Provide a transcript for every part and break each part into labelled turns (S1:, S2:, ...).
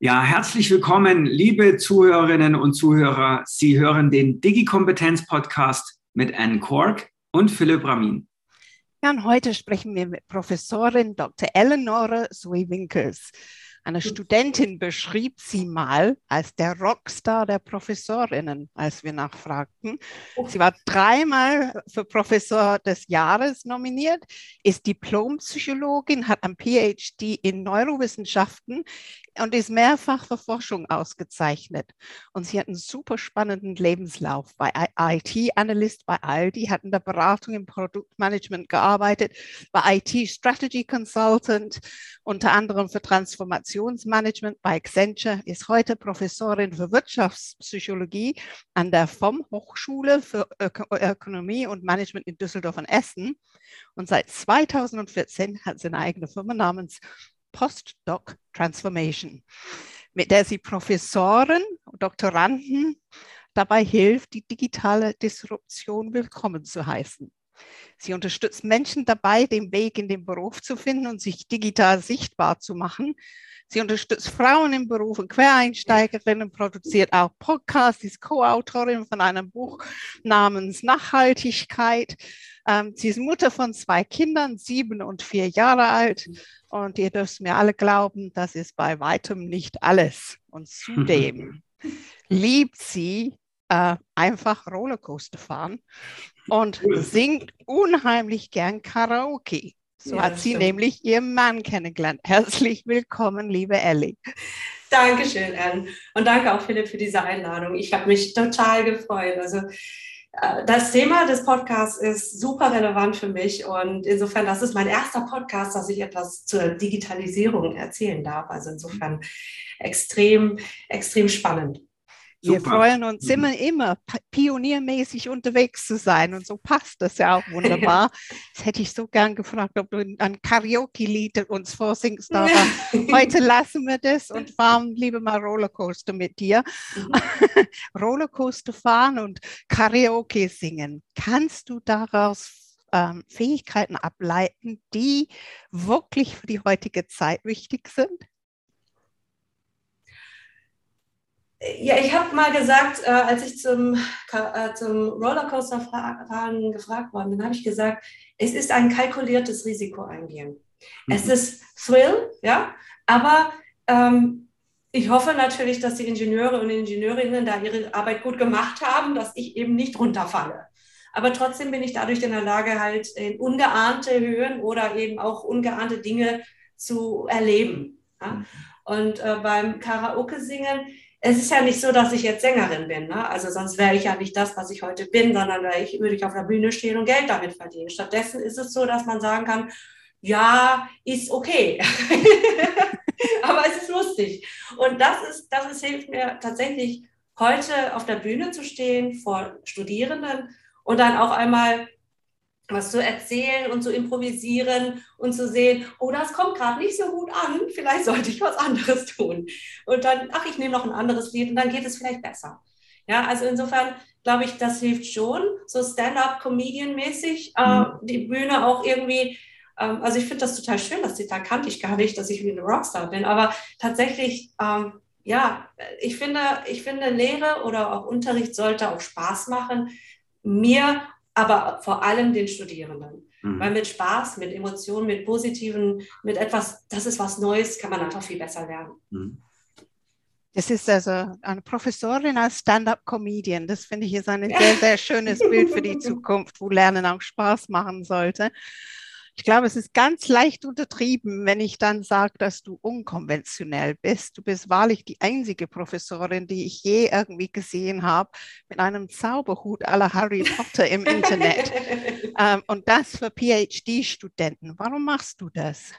S1: Ja, herzlich willkommen, liebe Zuhörerinnen und Zuhörer. Sie hören den Digi-Kompetenz-Podcast mit Anne Kork und Philipp Ramin.
S2: Ja, und heute sprechen wir mit Professorin Dr. Eleonore Sui-Winkels. Eine Studentin beschrieb sie mal als der Rockstar der Professorinnen, als wir nachfragten. Sie war dreimal für Professor des Jahres nominiert, ist Diplompsychologin, hat ein PhD in Neurowissenschaften und ist mehrfach für Forschung ausgezeichnet. Und sie hat einen super spannenden Lebenslauf bei IT-Analyst bei Aldi, hat in der Beratung im Produktmanagement gearbeitet, war IT-Strategy Consultant, unter anderem für Transformation Organisationsmanagement bei Accenture, ist heute Professorin für Wirtschaftspsychologie an der FOM Hochschule für Ök Ökonomie und Management in Düsseldorf und Essen. Und seit 2014 hat sie eine eigene Firma namens Postdoc Transformation, mit der sie Professoren und Doktoranden dabei hilft, die digitale Disruption willkommen zu heißen. Sie unterstützt Menschen dabei, den Weg in den Beruf zu finden und sich digital sichtbar zu machen Sie unterstützt Frauen im Beruf und Quereinsteigerinnen, produziert auch Podcasts, ist Co-Autorin von einem Buch namens Nachhaltigkeit. Ähm, sie ist Mutter von zwei Kindern, sieben und vier Jahre alt. Und ihr dürft mir alle glauben, das ist bei weitem nicht alles. Und zudem liebt sie äh, einfach Rollercoaster fahren und singt unheimlich gern Karaoke. So ja, hat sie stimmt. nämlich ihren Mann kennengelernt. Herzlich willkommen, liebe Ellie.
S3: Dankeschön, Anne. Und danke auch, Philipp, für diese Einladung. Ich habe mich total gefreut. Also äh, das Thema des Podcasts ist super relevant für mich und insofern, das ist mein erster Podcast, dass ich etwas zur Digitalisierung erzählen darf. Also insofern extrem, extrem spannend.
S2: Wir freuen uns mhm. immer, immer pioniermäßig unterwegs zu sein und so passt das ja auch wunderbar. Das hätte ich so gern gefragt, ob du ein Karaoke-Lied uns vorsingst, aber heute lassen wir das und fahren lieber mal Rollercoaster mit dir. Mhm. Rollercoaster fahren und Karaoke singen. Kannst du daraus ähm, Fähigkeiten ableiten, die wirklich für die heutige Zeit wichtig sind?
S3: Ja, ich habe mal gesagt, äh, als ich zum, äh, zum Rollercoaster-Fahren gefragt worden bin, habe ich gesagt, es ist ein kalkuliertes Risiko eingehen. Mhm. Es ist Thrill, ja, aber ähm, ich hoffe natürlich, dass die Ingenieure und Ingenieurinnen da ihre Arbeit gut gemacht haben, dass ich eben nicht runterfalle. Aber trotzdem bin ich dadurch in der Lage, halt in ungeahnte Höhen oder eben auch ungeahnte Dinge zu erleben. Ja? Mhm. Und äh, beim Karaoke-Singen es ist ja nicht so, dass ich jetzt Sängerin bin. Ne? Also sonst wäre ich ja nicht das, was ich heute bin, sondern ich, würde ich auf der Bühne stehen und Geld damit verdienen. Stattdessen ist es so, dass man sagen kann, ja, ist okay. Aber es ist lustig. Und das ist, das ist, hilft mir tatsächlich heute auf der Bühne zu stehen vor Studierenden und dann auch einmal was zu erzählen und zu improvisieren und zu sehen, oh, das kommt gerade nicht so gut an, vielleicht sollte ich was anderes tun. Und dann, ach, ich nehme noch ein anderes Lied und dann geht es vielleicht besser. Ja, also insofern glaube ich, das hilft schon, so Stand-up-Comedian-mäßig, äh, mhm. die Bühne auch irgendwie, ähm, also ich finde das total schön, das Zitat kannte ich gar nicht, dass ich wie eine Rockstar bin, aber tatsächlich, ähm, ja, ich finde, ich finde, Lehre oder auch Unterricht sollte auch Spaß machen. Mir aber vor allem den Studierenden. Mhm. Weil mit Spaß, mit Emotionen, mit Positiven, mit etwas, das ist was Neues, kann man einfach viel besser lernen. Mhm.
S2: Das ist also eine Professorin als Stand-up-Comedian. Das finde ich ist ein sehr, sehr schönes Bild für die Zukunft, wo Lernen auch Spaß machen sollte. Ich glaube, es ist ganz leicht untertrieben, wenn ich dann sage, dass du unkonventionell bist. Du bist wahrlich die einzige Professorin, die ich je irgendwie gesehen habe, mit einem Zauberhut aller Harry Potter im Internet. ähm, und das für PhD-Studenten. Warum machst du das?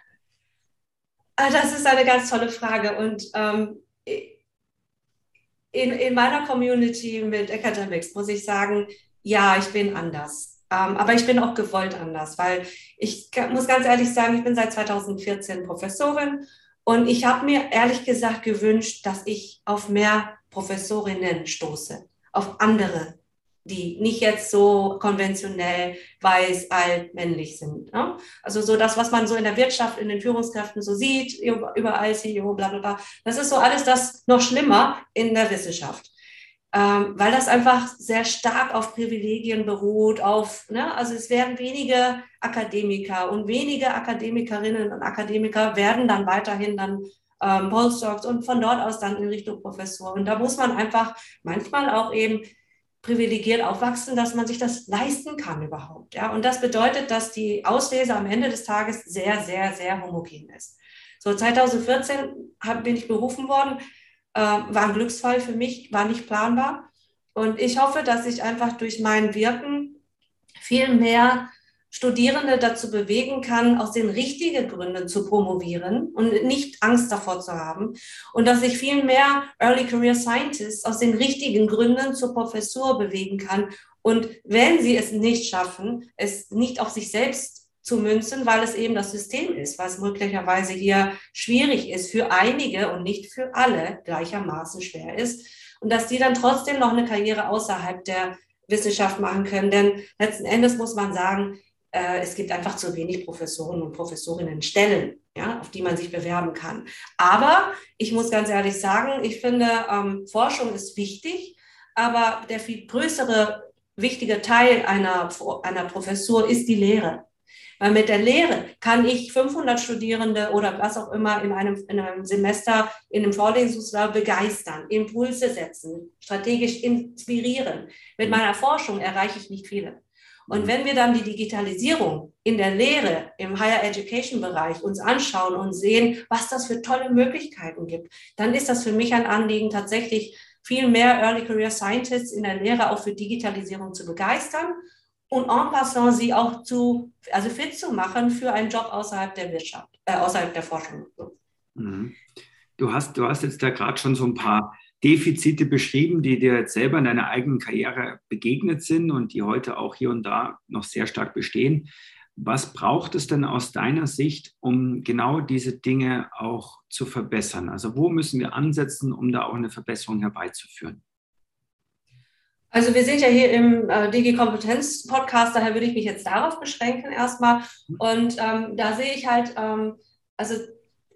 S3: Ah, das ist eine ganz tolle Frage. Und ähm, in, in meiner Community mit Academics muss ich sagen, ja, ich bin anders. Ähm, aber ich bin auch gewollt anders, weil ich muss ganz ehrlich sagen, ich bin seit 2014 Professorin und ich habe mir ehrlich gesagt gewünscht, dass ich auf mehr Professorinnen stoße, auf andere die nicht jetzt so konventionell weiß, alt, männlich sind. Ne? Also so das, was man so in der Wirtschaft, in den Führungskräften so sieht, überall CEO, bla bla bla, das ist so alles das noch schlimmer in der Wissenschaft. Ähm, weil das einfach sehr stark auf Privilegien beruht, auf, ne, also es werden wenige Akademiker und wenige Akademikerinnen und Akademiker werden dann weiterhin dann ähm, Postdocs und von dort aus dann in Richtung Professor. Und da muss man einfach manchmal auch eben privilegiert aufwachsen, dass man sich das leisten kann überhaupt. Ja? Und das bedeutet, dass die Auslese am Ende des Tages sehr, sehr, sehr homogen ist. So 2014 hab, bin ich berufen worden, äh, war ein Glücksfall für mich, war nicht planbar. Und ich hoffe, dass ich einfach durch mein Wirken viel mehr Studierende dazu bewegen kann, aus den richtigen Gründen zu promovieren und nicht Angst davor zu haben. Und dass ich viel mehr Early Career Scientists aus den richtigen Gründen zur Professur bewegen kann. Und wenn sie es nicht schaffen, es nicht auf sich selbst zu münzen, weil es eben das System ist, was möglicherweise hier schwierig ist für einige und nicht für alle gleichermaßen schwer ist. Und dass die dann trotzdem noch eine Karriere außerhalb der Wissenschaft machen können. Denn letzten Endes muss man sagen, äh, es gibt einfach zu wenig Professoren und Professorinnen Stellen, ja, auf die man sich bewerben kann. Aber ich muss ganz ehrlich sagen, ich finde, ähm, Forschung ist wichtig, aber der viel größere, wichtige Teil einer, einer Professur ist die Lehre. Weil mit der Lehre kann ich 500 Studierende oder was auch immer in einem, in einem Semester in einem Vorlesungsraum begeistern, Impulse setzen, strategisch inspirieren. Mit meiner Forschung erreiche ich nicht viele. Und wenn wir dann die Digitalisierung in der Lehre, im Higher Education Bereich uns anschauen und sehen, was das für tolle Möglichkeiten gibt, dann ist das für mich ein Anliegen, tatsächlich viel mehr Early Career Scientists in der Lehre auch für Digitalisierung zu begeistern und en passant sie auch zu, also fit zu machen für einen Job außerhalb der Wirtschaft, äh, außerhalb der Forschung.
S1: Mhm. Du hast, du hast jetzt da gerade schon so ein paar Defizite beschrieben, die dir jetzt selber in deiner eigenen Karriere begegnet sind und die heute auch hier und da noch sehr stark bestehen. Was braucht es denn aus deiner Sicht, um genau diese Dinge auch zu verbessern? Also wo müssen wir ansetzen, um da auch eine Verbesserung herbeizuführen?
S3: Also wir sind ja hier im äh, Digi-Kompetenz-Podcast, daher würde ich mich jetzt darauf beschränken erstmal. Und ähm, da sehe ich halt, ähm, also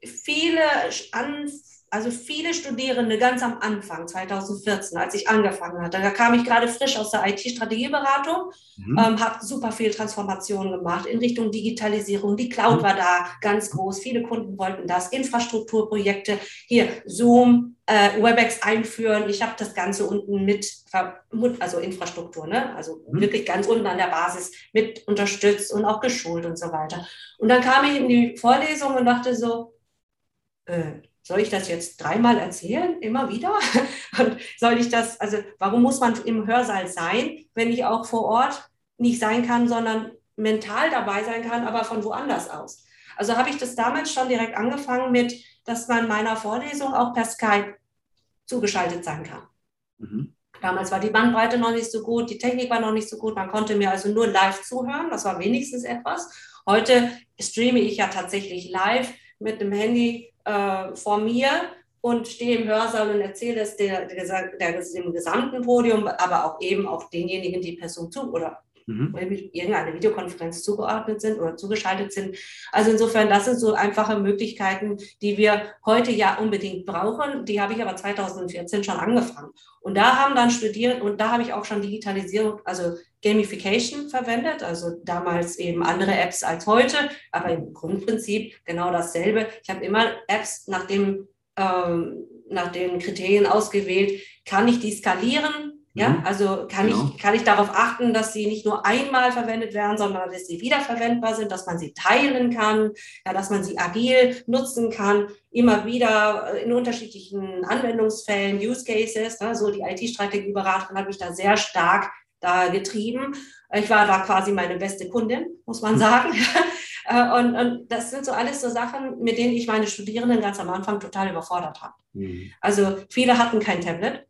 S3: viele An also viele Studierende ganz am Anfang, 2014, als ich angefangen hatte, da kam ich gerade frisch aus der IT-Strategieberatung, mhm. ähm, habe super viel Transformation gemacht in Richtung Digitalisierung. Die Cloud mhm. war da ganz groß, viele Kunden wollten das, Infrastrukturprojekte, hier Zoom, äh, WebEx einführen. Ich habe das Ganze unten mit, also Infrastruktur, ne? also mhm. wirklich ganz unten an der Basis mit unterstützt und auch geschult und so weiter. Und dann kam ich in die Vorlesung und dachte so, äh, soll ich das jetzt dreimal erzählen, immer wieder? Und soll ich das, also warum muss man im Hörsaal sein, wenn ich auch vor Ort nicht sein kann, sondern mental dabei sein kann, aber von woanders aus? Also habe ich das damals schon direkt angefangen mit, dass man meiner Vorlesung auch per Skype zugeschaltet sein kann. Mhm. Damals war die Bandbreite noch nicht so gut, die Technik war noch nicht so gut, man konnte mir also nur live zuhören, das war wenigstens etwas. Heute streame ich ja tatsächlich live mit dem Handy äh, vor mir und stehe im Hörsaal und erzähle es der, der, der, dem gesamten Podium, aber auch eben auch denjenigen, die Person zu oder mhm. irgendeine Videokonferenz zugeordnet sind oder zugeschaltet sind. Also insofern, das sind so einfache Möglichkeiten, die wir heute ja unbedingt brauchen. Die habe ich aber 2014 schon angefangen. Und da haben dann studiert und da habe ich auch schon Digitalisierung, also Gamification verwendet, also damals eben andere Apps als heute, aber im Grundprinzip genau dasselbe. Ich habe immer Apps nach dem ähm, nach den Kriterien ausgewählt, kann ich die skalieren, ja, mhm. also kann, genau. ich, kann ich darauf achten, dass sie nicht nur einmal verwendet werden, sondern dass sie wiederverwendbar sind, dass man sie teilen kann, ja, dass man sie agil nutzen kann, immer wieder äh, in unterschiedlichen Anwendungsfällen, Use Cases. Ne, so die IT-Strategieberaterin hat mich da sehr stark da getrieben. Ich war da quasi meine beste Kundin, muss man sagen. Äh, und, und das sind so alles so Sachen, mit denen ich meine Studierenden ganz am Anfang total überfordert habe. Mhm. Also viele hatten kein Tablet.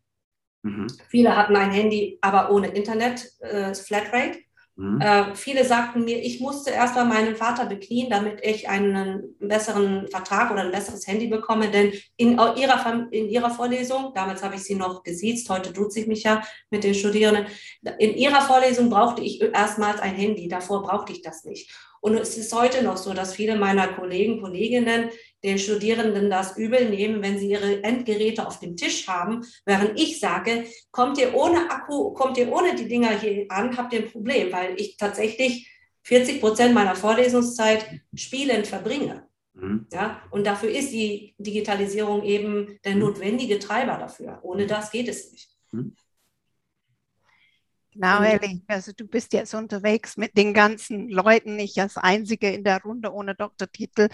S3: Mhm. Viele hatten ein Handy, aber ohne Internet, äh, Flatrate. Mhm. Äh, viele sagten mir, ich musste erst mal meinen Vater beknien, damit ich einen besseren Vertrag oder ein besseres Handy bekomme. Denn in ihrer, in ihrer Vorlesung, damals habe ich sie noch gesiezt, heute tut ich mich ja mit den Studierenden, in ihrer Vorlesung brauchte ich erstmals ein Handy. Davor brauchte ich das nicht. Und es ist heute noch so, dass viele meiner Kollegen, Kolleginnen den Studierenden das übel nehmen, wenn sie ihre Endgeräte auf dem Tisch haben, während ich sage, kommt ihr ohne Akku, kommt ihr ohne die Dinger hier an, habt ihr ein Problem, weil ich tatsächlich 40 Prozent meiner Vorlesungszeit spielend verbringe. Mhm. Ja, und dafür ist die Digitalisierung eben der mhm. notwendige Treiber dafür. Ohne das geht es nicht. Mhm.
S2: Genau, Ellie. Also du bist jetzt unterwegs mit den ganzen Leuten, nicht als Einzige in der Runde ohne Doktortitel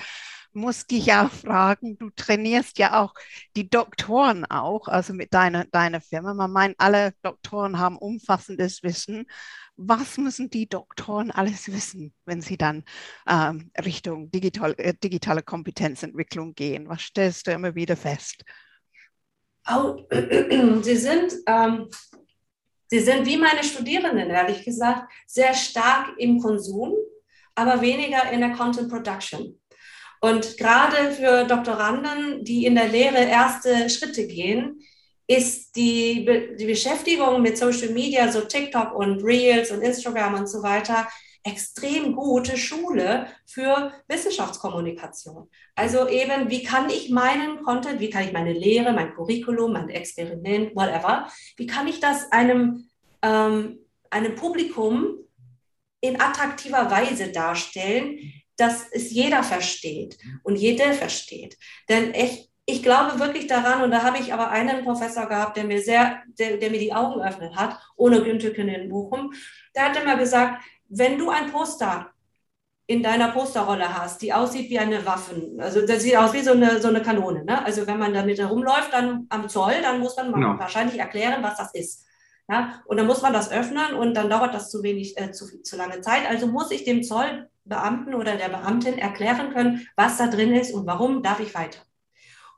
S2: muss dich auch fragen, du trainierst ja auch die Doktoren auch, also mit deiner, deiner Firma. Man meint, alle Doktoren haben umfassendes Wissen. Was müssen die Doktoren alles wissen, wenn sie dann ähm, Richtung digital, äh, digitale Kompetenzentwicklung gehen? Was stellst du immer wieder fest?
S3: Oh, sie sind ähm, Sie sind wie meine Studierenden, ehrlich gesagt, sehr stark im Konsum, aber weniger in der Content Production. Und gerade für Doktoranden, die in der Lehre erste Schritte gehen, ist die, Be die Beschäftigung mit Social Media, so TikTok und Reels und Instagram und so weiter, extrem gute Schule für Wissenschaftskommunikation. Also eben, wie kann ich meinen Content, wie kann ich meine Lehre, mein Curriculum, mein Experiment, whatever, wie kann ich das einem, ähm, einem Publikum in attraktiver Weise darstellen, dass es jeder versteht und jede versteht. Denn ich, ich glaube wirklich daran, und da habe ich aber einen Professor gehabt, der mir sehr, der, der mir die Augen geöffnet hat, ohne Günther in Bochum, der hat immer gesagt, wenn du ein Poster in deiner Posterrolle hast, die aussieht wie eine Waffe, also das sieht aus wie so eine, so eine Kanone. Ne? Also wenn man damit herumläuft, dann am Zoll, dann muss man genau. wahrscheinlich erklären, was das ist. Ja? Und dann muss man das öffnen und dann dauert das zu wenig, äh, zu, zu lange Zeit. Also muss ich dem Zoll Beamten oder der Beamtin erklären können, was da drin ist und warum darf ich weiter.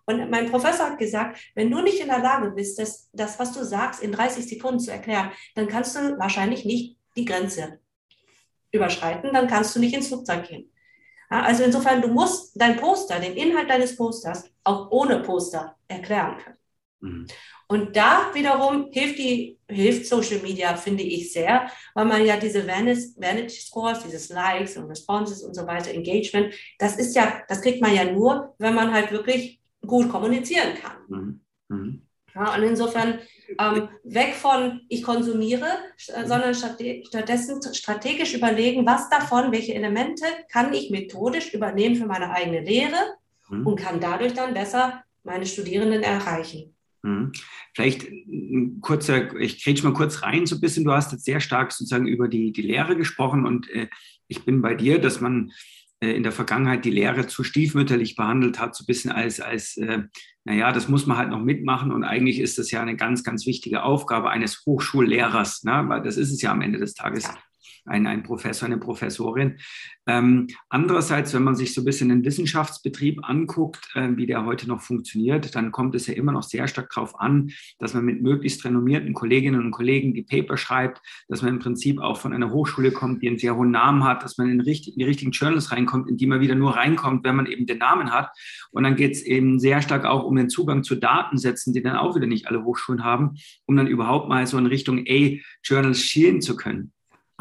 S3: Und mein Professor hat gesagt, wenn du nicht in der Lage bist, das, das, was du sagst, in 30 Sekunden zu erklären, dann kannst du wahrscheinlich nicht die Grenze überschreiten, dann kannst du nicht ins Flugzeug gehen. Also insofern, du musst dein Poster, den Inhalt deines Posters, auch ohne Poster erklären können. Mhm. Und da wiederum hilft die, hilft Social Media, finde ich sehr, weil man ja diese Vanity Scores, dieses Likes und Responses und so weiter, Engagement, das ist ja, das kriegt man ja nur, wenn man halt wirklich gut kommunizieren kann. Mhm. Mhm. Ja, und insofern ähm, weg von ich konsumiere, sondern stattdessen strategisch überlegen, was davon, welche Elemente kann ich methodisch übernehmen für meine eigene Lehre mhm. und kann dadurch dann besser meine Studierenden erreichen.
S1: Mhm. Vielleicht ein kurzer, ich kriege mal kurz rein so ein bisschen. Du hast jetzt sehr stark sozusagen über die, die Lehre gesprochen und äh, ich bin bei dir, dass man äh, in der Vergangenheit die Lehre zu stiefmütterlich behandelt hat, so ein bisschen als, als äh, naja, das muss man halt noch mitmachen und eigentlich ist das ja eine ganz, ganz wichtige Aufgabe eines Hochschullehrers, ne? weil das ist es ja am Ende des Tages. Ja ein, ein Professor, eine Professorin. Ähm, andererseits, wenn man sich so ein bisschen den Wissenschaftsbetrieb anguckt, äh, wie der heute noch funktioniert, dann kommt es ja immer noch sehr stark darauf an, dass man mit möglichst renommierten Kolleginnen und Kollegen die Paper schreibt, dass man im Prinzip auch von einer Hochschule kommt, die einen sehr hohen Namen hat, dass man in, richtig, in die richtigen Journals reinkommt, in die man wieder nur reinkommt, wenn man eben den Namen hat. Und dann geht es eben sehr stark auch um den Zugang zu Datensätzen, die dann auch wieder nicht alle Hochschulen haben, um dann überhaupt mal so in Richtung A-Journals schielen zu können.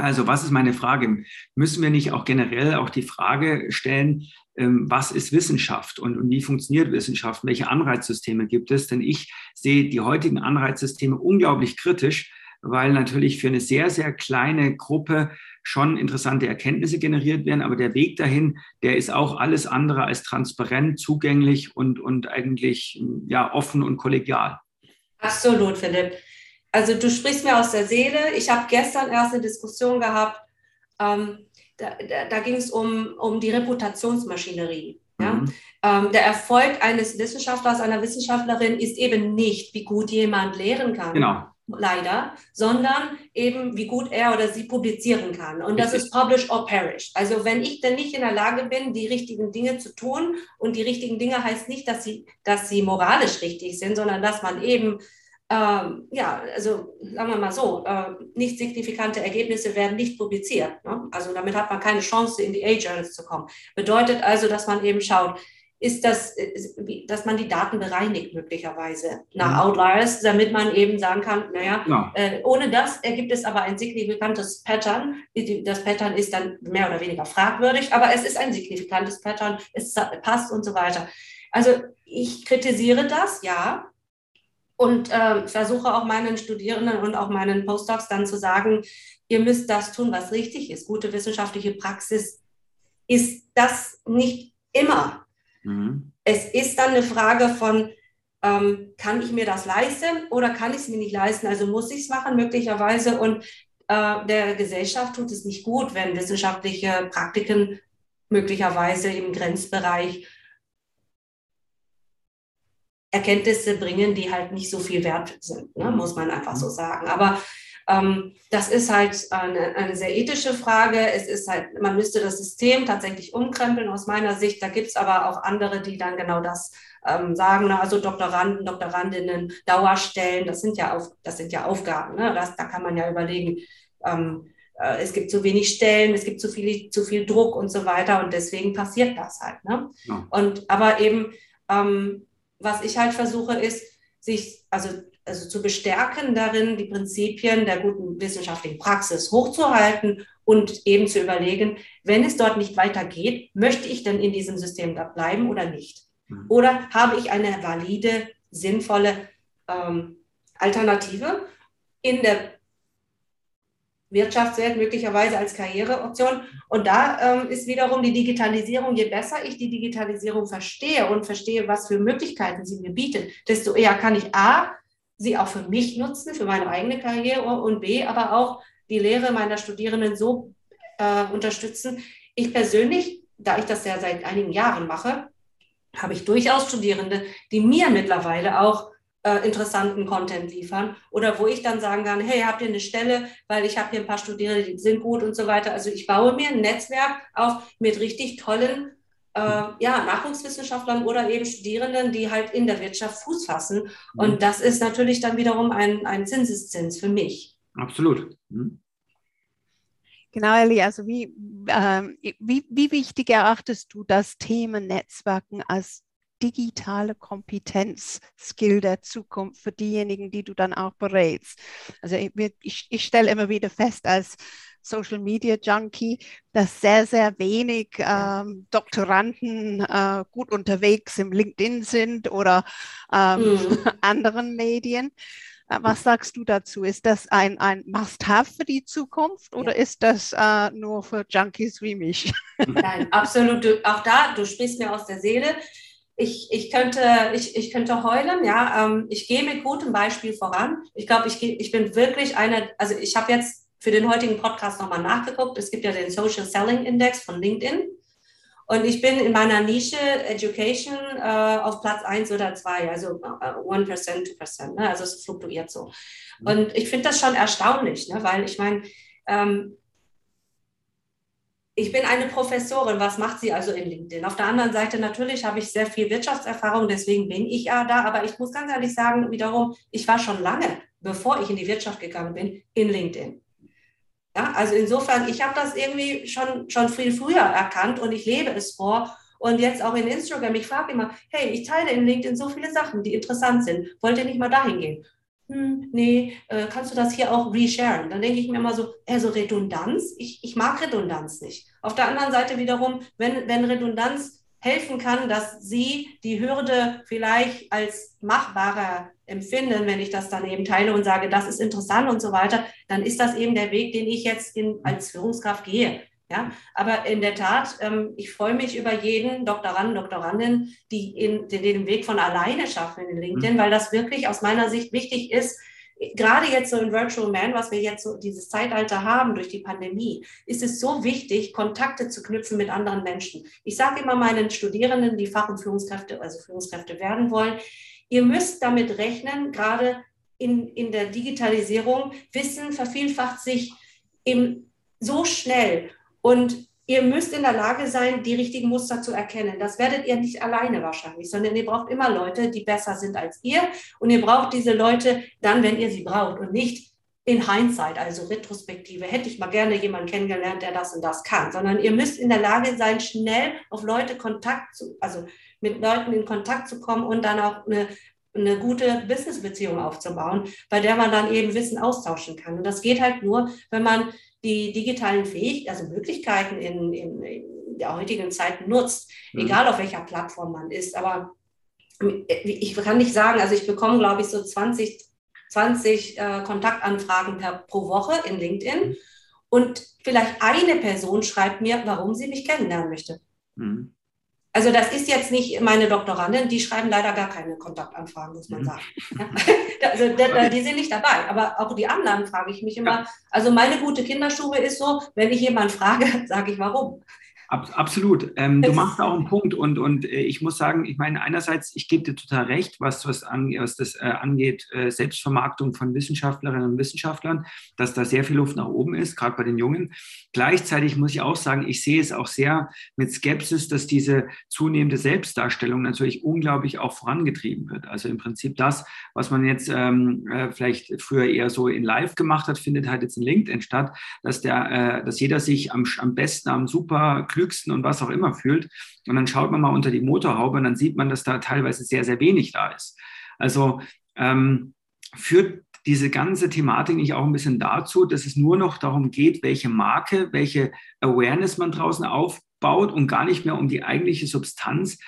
S1: Also was ist meine Frage? Müssen wir nicht auch generell auch die Frage stellen, ähm, was ist Wissenschaft und, wie funktioniert Wissenschaft? Welche Anreizsysteme gibt es? Denn ich sehe die heutigen Anreizsysteme unglaublich kritisch, weil natürlich für eine sehr, sehr kleine Gruppe schon interessante Erkenntnisse generiert werden. Aber der Weg dahin, der ist auch alles andere als transparent, zugänglich und, und eigentlich ja, offen und kollegial.
S3: Absolut, Philipp also du sprichst mir aus der Seele. Ich habe gestern erst eine Diskussion gehabt, ähm, da, da, da ging es um, um die Reputationsmaschinerie. Ja? Mhm. Ähm, der Erfolg eines Wissenschaftlers, einer Wissenschaftlerin ist eben nicht, wie gut jemand lehren kann. Genau. Leider, sondern eben, wie gut er oder sie publizieren kann. Und das ist publish or perish. Also, wenn ich denn nicht in der Lage bin, die richtigen Dinge zu tun, und die richtigen Dinge heißt nicht, dass sie, dass sie moralisch richtig sind, sondern dass man eben ähm, ja, also sagen wir mal so, äh, nicht signifikante Ergebnisse werden nicht publiziert. Ne? Also damit hat man keine Chance, in die A-Journals zu kommen. Bedeutet also, dass man eben schaut, ist das, dass man die Daten bereinigt möglicherweise nach mhm. Outliers, damit man eben sagen kann, naja, ja. äh, ohne das ergibt es aber ein signifikantes Pattern. Das Pattern ist dann mehr oder weniger fragwürdig, aber es ist ein signifikantes Pattern, es passt und so weiter. Also ich kritisiere das, ja, und äh, versuche auch meinen Studierenden und auch meinen Postdocs dann zu sagen, ihr müsst das tun, was richtig ist. Gute wissenschaftliche Praxis ist das nicht immer. Mhm. Es ist dann eine Frage von, ähm, kann ich mir das leisten oder kann ich es mir nicht leisten? Also muss ich es machen möglicherweise und äh, der Gesellschaft tut es nicht gut, wenn wissenschaftliche Praktiken möglicherweise im Grenzbereich Erkenntnisse bringen, die halt nicht so viel wert sind, ne? muss man einfach so sagen. Aber ähm, das ist halt eine, eine, sehr ethische Frage. Es ist halt, man müsste das System tatsächlich umkrempeln aus meiner Sicht. Da gibt es aber auch andere, die dann genau das ähm, sagen. Ne? Also Doktoranden, Doktorandinnen, Dauerstellen, das sind ja, auf, das sind ja Aufgaben. Ne? Das, da kann man ja überlegen, ähm, äh, es gibt zu wenig Stellen, es gibt zu viel, zu viel Druck und so weiter. Und deswegen passiert das halt. Ne? Ja. Und aber eben, ähm, was ich halt versuche, ist, sich, also also zu bestärken darin, die Prinzipien der guten wissenschaftlichen Praxis hochzuhalten und eben zu überlegen, wenn es dort nicht weitergeht, möchte ich denn in diesem System da bleiben oder nicht? Mhm. Oder habe ich eine valide, sinnvolle ähm, Alternative in der Wirtschaftswelt möglicherweise als Karriereoption. Und da ähm, ist wiederum die Digitalisierung, je besser ich die Digitalisierung verstehe und verstehe, was für Möglichkeiten sie mir bietet, desto eher kann ich A, sie auch für mich nutzen, für meine eigene Karriere und B, aber auch die Lehre meiner Studierenden so äh, unterstützen. Ich persönlich, da ich das ja seit einigen Jahren mache, habe ich durchaus Studierende, die mir mittlerweile auch äh, interessanten Content liefern oder wo ich dann sagen kann, hey, habt ihr eine Stelle, weil ich habe hier ein paar Studierende, die sind gut und so weiter. Also ich baue mir ein Netzwerk auf mit richtig tollen äh, ja, Nachwuchswissenschaftlern oder eben Studierenden, die halt in der Wirtschaft Fuß fassen. Mhm. Und das ist natürlich dann wiederum ein, ein Zinseszins für mich.
S1: Absolut. Mhm.
S2: Genau, Ellie, also wie, ähm, wie, wie wichtig erachtest du das Thema Netzwerken als digitale Kompetenz-Skill der Zukunft für diejenigen, die du dann auch berätst? Also ich, ich stelle immer wieder fest, als Social Media Junkie, dass sehr, sehr wenig ähm, Doktoranden äh, gut unterwegs im LinkedIn sind oder ähm, mhm. anderen Medien. Äh, was sagst du dazu? Ist das ein, ein Must-Have für die Zukunft oder ja. ist das äh, nur für Junkies wie mich?
S3: Nein, absolut. Du, auch da, du sprichst mir aus der Seele. Ich, ich, könnte, ich, ich könnte heulen, ja. Ähm, ich gehe mit gutem Beispiel voran. Ich glaube, ich, ich bin wirklich eine, also ich habe jetzt für den heutigen Podcast nochmal nachgeguckt. Es gibt ja den Social Selling Index von LinkedIn. Und ich bin in meiner Nische Education äh, auf Platz 1 oder 2, also äh, 1%, 2%. Ne? Also es fluktuiert so. Mhm. Und ich finde das schon erstaunlich, ne? weil ich meine, ähm, ich bin eine Professorin, was macht sie also in LinkedIn? Auf der anderen Seite natürlich habe ich sehr viel Wirtschaftserfahrung, deswegen bin ich ja da, aber ich muss ganz ehrlich sagen, wiederum, ich war schon lange, bevor ich in die Wirtschaft gegangen bin, in LinkedIn. Ja, also insofern, ich habe das irgendwie schon, schon viel früher erkannt und ich lebe es vor. Und jetzt auch in Instagram, ich frage immer, hey, ich teile in LinkedIn so viele Sachen, die interessant sind. Wollt ihr nicht mal dahin gehen? Hm, nee, äh, kannst du das hier auch resharen? Dann denke ich mir immer so, also Redundanz, ich, ich mag Redundanz nicht. Auf der anderen Seite wiederum, wenn, wenn Redundanz helfen kann, dass Sie die Hürde vielleicht als machbarer empfinden, wenn ich das dann eben teile und sage, das ist interessant und so weiter, dann ist das eben der Weg, den ich jetzt in, als Führungskraft gehe. Ja, aber in der Tat, ähm, ich freue mich über jeden Doktoranden, Doktorandin, die, in, die den Weg von alleine schaffen in LinkedIn, mhm. weil das wirklich aus meiner Sicht wichtig ist, gerade jetzt so in Virtual Man, was wir jetzt so dieses Zeitalter haben durch die Pandemie, ist es so wichtig, Kontakte zu knüpfen mit anderen Menschen. Ich sage immer meinen Studierenden, die Fach- und Führungskräfte, also Führungskräfte werden wollen, ihr müsst damit rechnen, gerade in, in der Digitalisierung, Wissen vervielfacht sich eben so schnell und ihr müsst in der Lage sein, die richtigen Muster zu erkennen. Das werdet ihr nicht alleine wahrscheinlich, sondern ihr braucht immer Leute, die besser sind als ihr. Und ihr braucht diese Leute dann, wenn ihr sie braucht und nicht in Hindsight, also Retrospektive. Hätte ich mal gerne jemanden kennengelernt, der das und das kann, sondern ihr müsst in der Lage sein, schnell auf Leute Kontakt zu, also mit Leuten in Kontakt zu kommen und dann auch eine eine gute Businessbeziehung aufzubauen, bei der man dann eben Wissen austauschen kann. Und das geht halt nur, wenn man die digitalen Fähigkeiten, also Möglichkeiten in, in, in, der heutigen Zeit nutzt, mhm. egal auf welcher Plattform man ist. Aber ich kann nicht sagen, also ich bekomme, glaube ich, so 20, 20 äh, Kontaktanfragen per, pro Woche in LinkedIn. Mhm. Und vielleicht eine Person schreibt mir, warum sie mich kennenlernen möchte. Mhm. Also das ist jetzt nicht meine Doktorandin, die schreiben leider gar keine Kontaktanfragen, muss man mhm. sagen. also die sind nicht dabei, aber auch die anderen frage ich mich immer. Also meine gute Kinderstube ist so, wenn ich jemanden frage, sage ich warum.
S1: Absolut. Ähm, du machst auch einen Punkt und, und äh, ich muss sagen, ich meine, einerseits, ich gebe dir total recht, was, was, an, was das äh, angeht, äh, Selbstvermarktung von Wissenschaftlerinnen und Wissenschaftlern, dass da sehr viel Luft nach oben ist, gerade bei den Jungen. Gleichzeitig muss ich auch sagen, ich sehe es auch sehr mit Skepsis, dass diese zunehmende Selbstdarstellung natürlich unglaublich auch vorangetrieben wird. Also im Prinzip das, was man jetzt ähm, äh, vielleicht früher eher so in Live gemacht hat, findet halt jetzt in LinkedIn statt, dass, der, äh, dass jeder sich am, am besten, am super glücksten und was auch immer fühlt. Und dann schaut man mal unter die Motorhaube und dann sieht man, dass da teilweise sehr, sehr wenig da ist. Also ähm, führt diese ganze Thematik nicht auch ein bisschen dazu, dass es nur noch darum geht, welche Marke, welche Awareness man draußen aufbaut und gar nicht mehr um die eigentliche Substanz,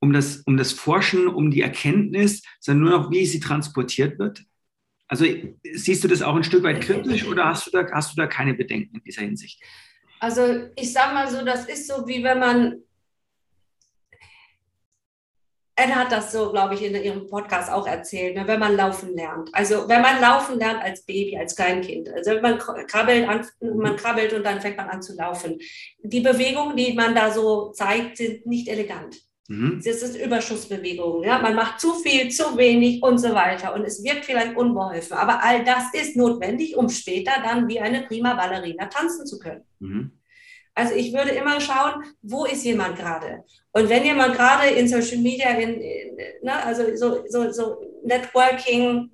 S1: um das, um das Forschen, um die Erkenntnis, sondern nur noch, wie sie transportiert wird? Also siehst du das auch ein Stück weit kritisch oder hast du da, hast du da keine Bedenken in dieser Hinsicht?
S3: Also ich sage mal so, das ist so wie wenn man, er hat das so, glaube ich, in ihrem Podcast auch erzählt, ne, wenn man laufen lernt. Also wenn man laufen lernt als Baby, als Kleinkind. Also wenn man krabbelt, an, man krabbelt und dann fängt man an zu laufen. Die Bewegungen, die man da so zeigt, sind nicht elegant. Mhm. Das ist Überschussbewegung. Ja? Man macht zu viel, zu wenig und so weiter. Und es wirkt vielleicht unbeholfen. Aber all das ist notwendig, um später dann wie eine prima Ballerina tanzen zu können. Mhm. Also ich würde immer schauen, wo ist jemand gerade? Und wenn jemand gerade in Social Media, in, in, ne, also so, so, so Networking,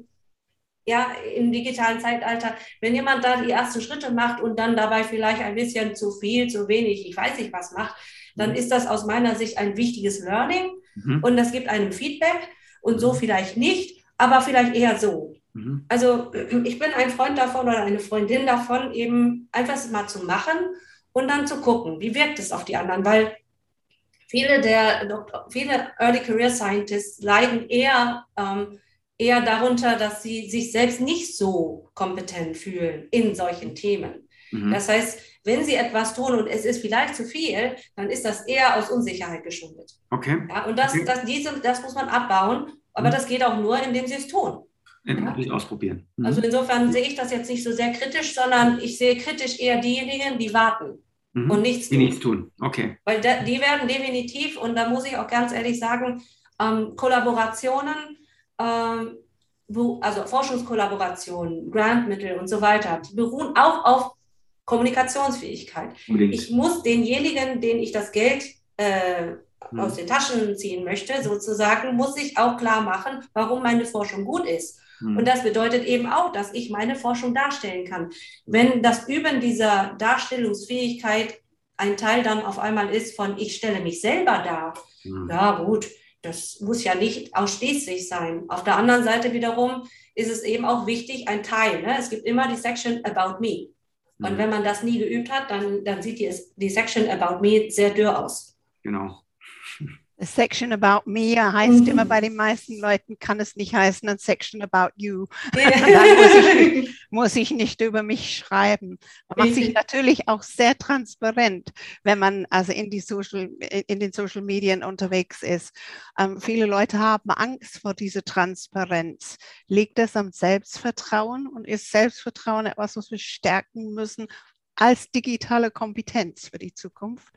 S3: ja, im digitalen Zeitalter, wenn jemand da die ersten Schritte macht und dann dabei vielleicht ein bisschen zu viel, zu wenig, ich weiß nicht was macht, dann mhm. ist das aus meiner Sicht ein wichtiges Learning mhm. und das gibt einem Feedback und so mhm. vielleicht nicht, aber vielleicht eher so. Mhm. Also ich bin ein Freund davon oder eine Freundin davon, eben einfach mal zu machen und dann zu gucken, wie wirkt es auf die anderen, weil viele der viele Early Career Scientists leiden eher ähm, eher darunter, dass sie sich selbst nicht so kompetent fühlen in solchen Themen. Mhm. Das heißt, wenn sie etwas tun und es ist vielleicht zu viel, dann ist das eher aus Unsicherheit geschuldet.
S1: Okay.
S3: Ja, und das,
S1: okay.
S3: das, diese, das muss man abbauen, aber mhm. das geht auch nur, indem sie es tun.
S1: Endlich ja? ausprobieren. Mhm.
S3: Also insofern sehe ich das jetzt nicht so sehr kritisch, sondern ich sehe kritisch eher diejenigen, die warten mhm. und nichts
S1: tun. Die nichts tun, okay.
S3: Weil da, die werden definitiv, und da muss ich auch ganz ehrlich sagen, ähm, Kollaborationen, ähm, also Forschungskollaborationen, Grantmittel und so weiter, die beruhen auch auf Kommunikationsfähigkeit. Unbedingt. Ich muss denjenigen, den ich das Geld äh, hm. aus den Taschen ziehen möchte, sozusagen, muss ich auch klar machen, warum meine Forschung gut ist. Hm. Und das bedeutet eben auch, dass ich meine Forschung darstellen kann. Wenn das Üben dieser Darstellungsfähigkeit ein Teil dann auf einmal ist von, ich stelle mich selber dar, hm. ja gut, das muss ja nicht ausschließlich sein. Auf der anderen Seite wiederum ist es eben auch wichtig, ein Teil. Ne? Es gibt immer die Section About Me. Und mhm. wenn man das nie geübt hat, dann, dann sieht die, die Section About Me sehr dürr aus.
S1: Genau.
S2: A section about me heißt mhm. immer bei den meisten Leuten, kann es nicht heißen, a section about you. Yeah. Dann muss ich, muss ich, nicht über mich schreiben. Man macht sich natürlich auch sehr transparent, wenn man also in, die Social, in den Social Medien unterwegs ist. Ähm, viele Leute haben Angst vor dieser Transparenz. Liegt das am Selbstvertrauen und ist Selbstvertrauen etwas, was wir stärken müssen als digitale Kompetenz für die Zukunft?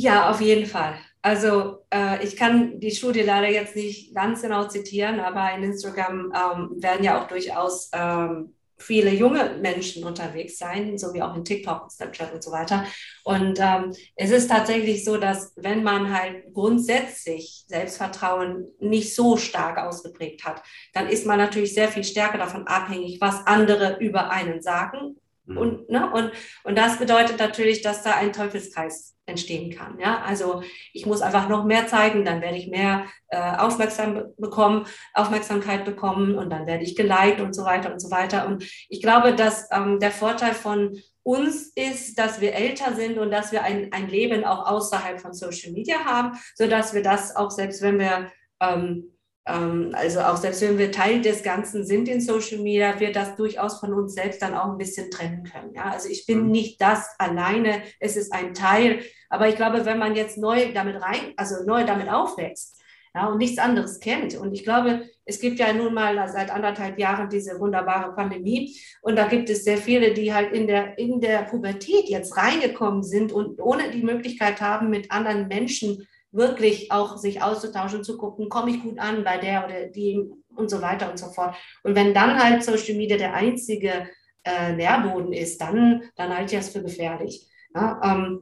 S3: Ja, auf jeden Fall. Also äh, ich kann die Studie leider jetzt nicht ganz genau zitieren, aber in Instagram ähm, werden ja auch durchaus ähm, viele junge Menschen unterwegs sein, so wie auch in TikTok, Snapchat und so weiter. Und ähm, es ist tatsächlich so, dass wenn man halt grundsätzlich Selbstvertrauen nicht so stark ausgeprägt hat, dann ist man natürlich sehr viel stärker davon abhängig, was andere über einen sagen. Mhm. Und, ne, und, und das bedeutet natürlich, dass da ein Teufelskreis entstehen kann. Ja? Also ich muss einfach noch mehr zeigen, dann werde ich mehr äh, aufmerksam bekommen, Aufmerksamkeit bekommen und dann werde ich geliked und so weiter und so weiter. Und ich glaube, dass ähm, der Vorteil von uns ist, dass wir älter sind und dass wir ein, ein Leben auch außerhalb von Social Media haben, sodass wir das auch selbst, wenn wir ähm, also auch selbst wenn wir Teil des Ganzen sind in Social Media, wir das durchaus von uns selbst dann auch ein bisschen trennen können. Ja? Also ich bin mhm. nicht das alleine, es ist ein Teil. Aber ich glaube, wenn man jetzt neu damit rein, also neu damit aufwächst, ja, und nichts anderes kennt. Und ich glaube, es gibt ja nun mal seit anderthalb Jahren diese wunderbare Pandemie. Und da gibt es sehr viele, die halt in der, in der Pubertät jetzt reingekommen sind und ohne die Möglichkeit haben, mit anderen Menschen wirklich auch sich auszutauschen, zu gucken, komme ich gut an bei der oder die und so weiter und so fort. Und wenn dann halt Social Media der einzige äh, Nährboden ist, dann, dann halte ich das für gefährlich. Ja, ähm,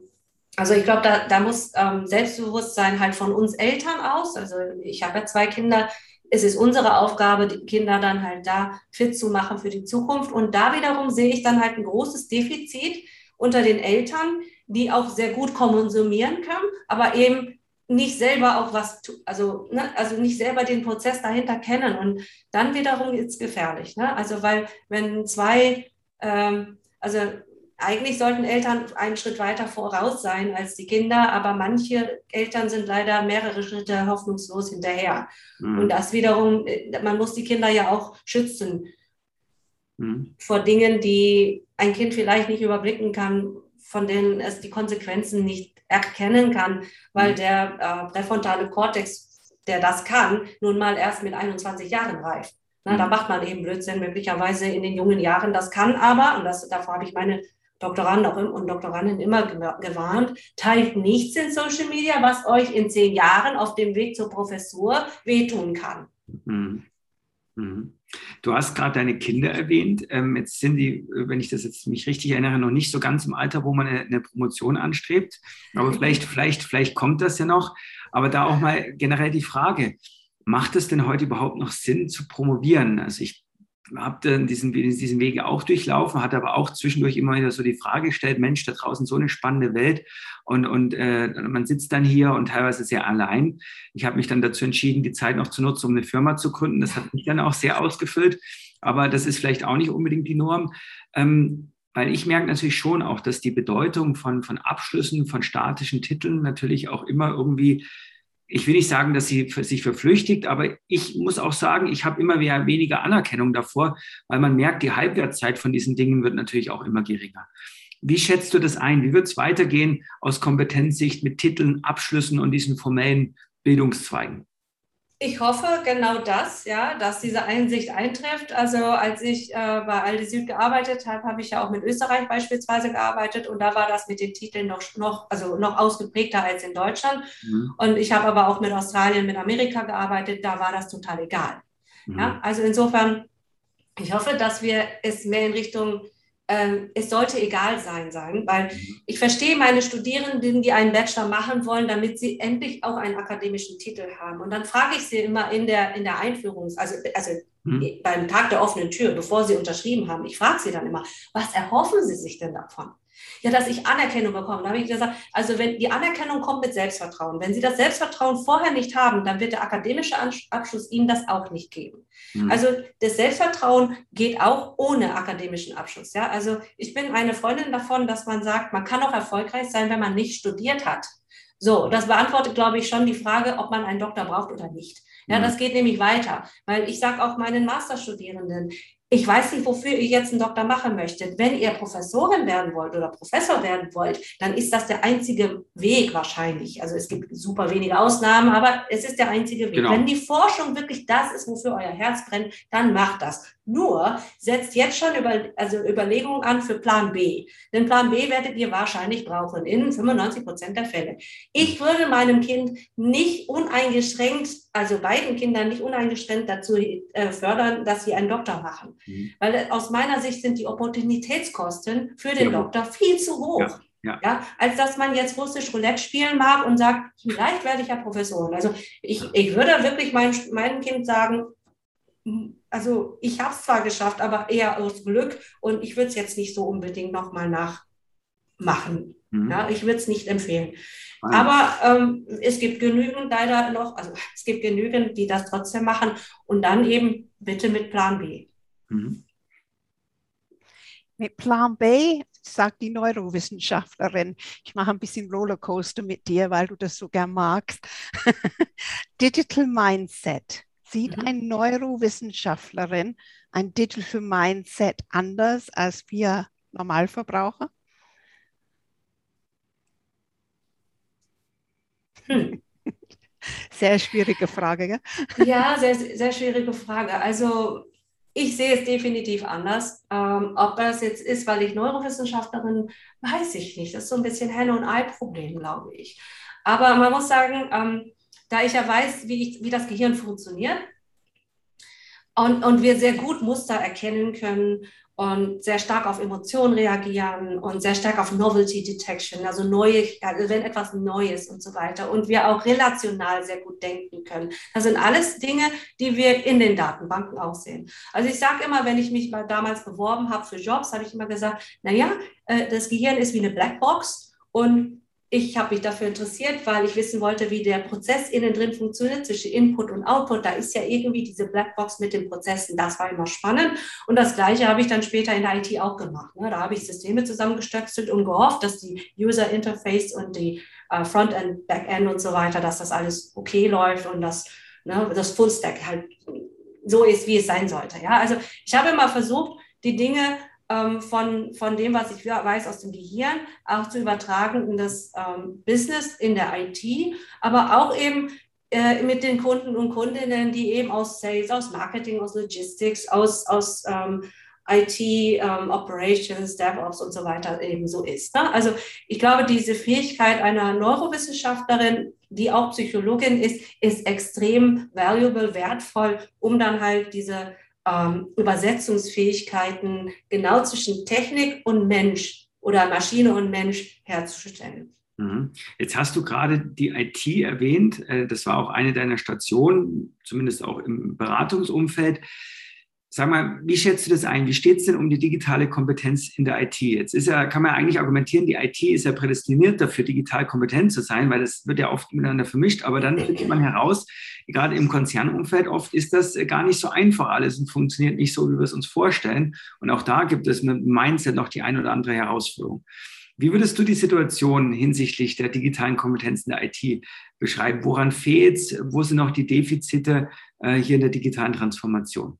S3: also ich glaube, da, da muss ähm, Selbstbewusstsein halt von uns Eltern aus. Also ich habe ja zwei Kinder. Es ist unsere Aufgabe, die Kinder dann halt da fit zu machen für die Zukunft. Und da wiederum sehe ich dann halt ein großes Defizit unter den Eltern, die auch sehr gut konsumieren können, aber eben nicht selber auch was, also, ne, also nicht selber den Prozess dahinter kennen. Und dann wiederum ist es gefährlich. Ne? Also, weil wenn zwei, ähm, also eigentlich sollten Eltern einen Schritt weiter voraus sein als die Kinder, aber manche Eltern sind leider mehrere Schritte hoffnungslos hinterher. Mhm. Und das wiederum, äh, man muss die Kinder ja auch schützen mhm. vor Dingen, die ein Kind vielleicht nicht überblicken kann, von denen es die Konsequenzen nicht erkennen kann, weil mhm. der äh, präfrontale Kortex, der das kann, nun mal erst mit 21 Jahren reift. Na, da mhm. macht man eben Blödsinn möglicherweise in den jungen Jahren. Das kann aber, und das, davor habe ich meine Doktoranden und Doktoranden immer gewarnt, teilt nichts in Social Media, was euch in zehn Jahren auf dem Weg zur Professur wehtun kann.
S1: Mhm. Mhm. Du hast gerade deine Kinder erwähnt. Ähm, jetzt sind die, wenn ich das jetzt mich richtig erinnere, noch nicht so ganz im Alter, wo man eine, eine Promotion anstrebt. Aber vielleicht, vielleicht, vielleicht kommt das ja noch. Aber da auch mal generell die Frage, macht es denn heute überhaupt noch Sinn zu promovieren? Also ich habe dann diesen, diesen Wege auch durchlaufen, hatte aber auch zwischendurch immer wieder so die Frage gestellt, Mensch, da draußen so eine spannende Welt und, und äh, man sitzt dann hier und teilweise sehr allein. Ich habe mich dann dazu entschieden, die Zeit noch zu nutzen, um eine Firma zu gründen. Das hat mich dann auch sehr ausgefüllt, aber das ist vielleicht auch nicht unbedingt die Norm. Ähm, weil ich merke natürlich schon auch, dass die Bedeutung von, von Abschlüssen, von statischen Titeln natürlich auch immer irgendwie ich will nicht sagen, dass sie sich verflüchtigt, aber ich muss auch sagen, ich habe immer mehr weniger Anerkennung davor, weil man merkt, die Halbwertszeit von diesen Dingen wird natürlich auch immer geringer. Wie schätzt du das ein? Wie wird es weitergehen aus Kompetenzsicht mit Titeln, Abschlüssen und diesen formellen Bildungszweigen?
S3: Ich hoffe genau das, ja, dass diese Einsicht eintrifft. Also als ich äh, bei Aldi Süd gearbeitet habe, habe ich ja auch mit Österreich beispielsweise gearbeitet und da war das mit den Titeln noch, noch, also noch ausgeprägter als in Deutschland. Mhm. Und ich habe aber auch mit Australien, mit Amerika gearbeitet, da war das total egal. Mhm. Ja, also insofern, ich hoffe, dass wir es mehr in Richtung ähm, es sollte egal sein, sagen, weil mhm. ich verstehe meine Studierenden, die einen Bachelor machen wollen, damit sie endlich auch einen akademischen Titel haben. Und dann frage ich sie immer in der, in der Einführung, also, also mhm. beim Tag der offenen Tür, bevor sie unterschrieben haben, ich frage sie dann immer, was erhoffen sie sich denn davon? Ja, dass ich Anerkennung bekomme. Da habe ich gesagt, also wenn die Anerkennung kommt mit Selbstvertrauen. Wenn Sie das Selbstvertrauen vorher nicht haben, dann wird der akademische Abschluss Ihnen das auch nicht geben. Mhm. Also das Selbstvertrauen geht auch ohne akademischen Abschluss. Ja, also ich bin eine Freundin davon, dass man sagt, man kann auch erfolgreich sein, wenn man nicht studiert hat. So, das beantwortet, glaube ich, schon die Frage, ob man einen Doktor braucht oder nicht. Ja, mhm. das geht nämlich weiter, weil ich sage auch meinen Masterstudierenden, ich weiß nicht, wofür ihr jetzt einen Doktor machen möchtet. Wenn ihr Professorin werden wollt oder Professor werden wollt, dann ist das der einzige Weg wahrscheinlich. Also es gibt super wenige Ausnahmen, aber es ist der einzige Weg. Genau. Wenn die Forschung wirklich das ist, wofür euer Herz brennt, dann macht das. Nur setzt jetzt schon über, also Überlegungen an für Plan B. Denn Plan B werdet ihr wahrscheinlich brauchen in 95 Prozent der Fälle. Ich würde meinem Kind nicht uneingeschränkt, also beiden Kindern nicht uneingeschränkt dazu äh, fördern, dass sie einen Doktor machen. Mhm. Weil aus meiner Sicht sind die Opportunitätskosten für den ja. Doktor viel zu hoch. Ja. Ja. ja. als dass man jetzt russisch Roulette spielen mag und sagt, vielleicht werde ich ja Professorin. Also ich, ich würde wirklich mein, meinem Kind sagen, also ich habe es zwar geschafft, aber eher aus Glück und ich würde es jetzt nicht so unbedingt nochmal nachmachen. Mhm. Ja, ich würde es nicht empfehlen. Mhm. Aber ähm, es gibt genügend leider noch, also es gibt genügend, die das trotzdem machen und dann eben bitte mit Plan B. Mhm.
S2: Mit Plan B sagt die Neurowissenschaftlerin. Ich mache ein bisschen Rollercoaster mit dir, weil du das so gern magst. Digital Mindset. Sieht mhm. eine Neurowissenschaftlerin ein Digital Mindset anders als wir Normalverbraucher? Hm. Sehr schwierige Frage,
S3: gell? Ja, sehr, sehr schwierige Frage. Also ich sehe es definitiv anders. Ähm, ob das jetzt ist, weil ich Neurowissenschaftlerin, weiß ich nicht. Das ist so ein bisschen Henne- und Ei-Problem, glaube ich. Aber man muss sagen, ähm, da ich ja weiß, wie, ich, wie das Gehirn funktioniert und, und wir sehr gut Muster erkennen können und sehr stark auf Emotionen reagieren und sehr stark auf Novelty Detection, also neue, also wenn etwas Neues und so weiter. Und wir auch relational sehr gut denken können. Das sind alles Dinge, die wir in den Datenbanken auch sehen. Also ich sage immer, wenn ich mich mal damals beworben habe für Jobs, habe ich immer gesagt, naja, äh, das Gehirn ist wie eine Blackbox und ich habe mich dafür interessiert, weil ich wissen wollte, wie der Prozess innen drin funktioniert zwischen Input und Output. Da ist ja irgendwie diese Blackbox mit den Prozessen. Das war immer spannend. Und das Gleiche habe ich dann später in der IT auch gemacht. Ne? Da habe ich Systeme zusammengestöpselt und gehofft, dass die User Interface und die äh, Frontend, Backend und so weiter, dass das alles okay läuft und dass ne, das Fullstack halt so ist, wie es sein sollte. Ja, also ich habe immer versucht, die Dinge ähm, von, von dem, was ich weiß aus dem Gehirn, auch zu übertragen in das ähm, Business, in der IT, aber auch eben äh, mit den Kunden und Kundinnen, die eben aus Sales, aus Marketing, aus Logistics, aus, aus ähm, IT, ähm, Operations, DevOps und so weiter eben so ist. Ne? Also ich glaube, diese Fähigkeit einer Neurowissenschaftlerin, die auch Psychologin ist, ist extrem valuable, wertvoll, um dann halt diese ähm, Übersetzungsfähigkeiten genau zwischen Technik und Mensch oder Maschine und Mensch herzustellen.
S1: Mhm. Jetzt hast du gerade die IT erwähnt. Äh, das war auch eine deiner Stationen, zumindest auch im Beratungsumfeld. Sag mal, wie schätzt du das ein? Wie steht es denn um die digitale Kompetenz in der IT? Jetzt ist ja, kann man eigentlich argumentieren, die IT ist ja prädestiniert dafür, digital kompetent zu sein, weil das wird ja oft miteinander vermischt. Aber dann findet man heraus, gerade im Konzernumfeld oft ist das gar nicht so einfach alles und funktioniert nicht so, wie wir es uns vorstellen. Und auch da gibt es mit Mindset noch die ein oder andere Herausforderung. Wie würdest du die Situation hinsichtlich der digitalen Kompetenzen der IT beschreiben? Woran fehlt es? Wo sind noch die Defizite äh, hier in der digitalen Transformation?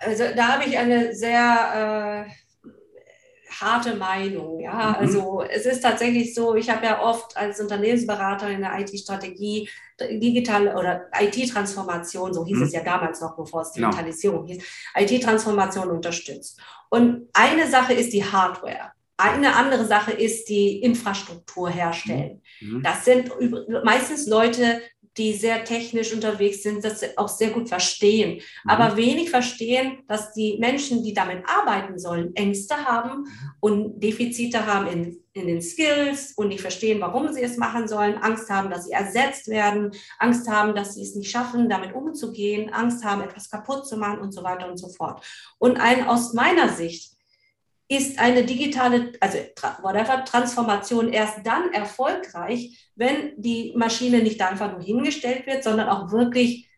S3: Also da habe ich eine sehr äh, harte Meinung. Ja, mhm. also es ist tatsächlich so, ich habe ja oft als Unternehmensberater in der IT-Strategie digitale oder IT-Transformation, so hieß mhm. es ja damals noch, bevor es genau. Digitalisierung hieß, IT-Transformation unterstützt. Und eine Sache ist die Hardware. Eine andere Sache ist die Infrastruktur herstellen. Mhm. Das sind meistens Leute, die sehr technisch unterwegs sind, das auch sehr gut verstehen, mhm. aber wenig verstehen, dass die Menschen, die damit arbeiten sollen, Ängste haben mhm. und Defizite haben in, in den Skills und nicht verstehen, warum sie es machen sollen, Angst haben, dass sie ersetzt werden, Angst haben, dass sie es nicht schaffen, damit umzugehen, Angst haben, etwas kaputt zu machen und so weiter und so fort. Und ein aus meiner Sicht ist eine digitale, also whatever, Transformation erst dann erfolgreich, wenn die Maschine nicht einfach nur hingestellt wird, sondern auch wirklich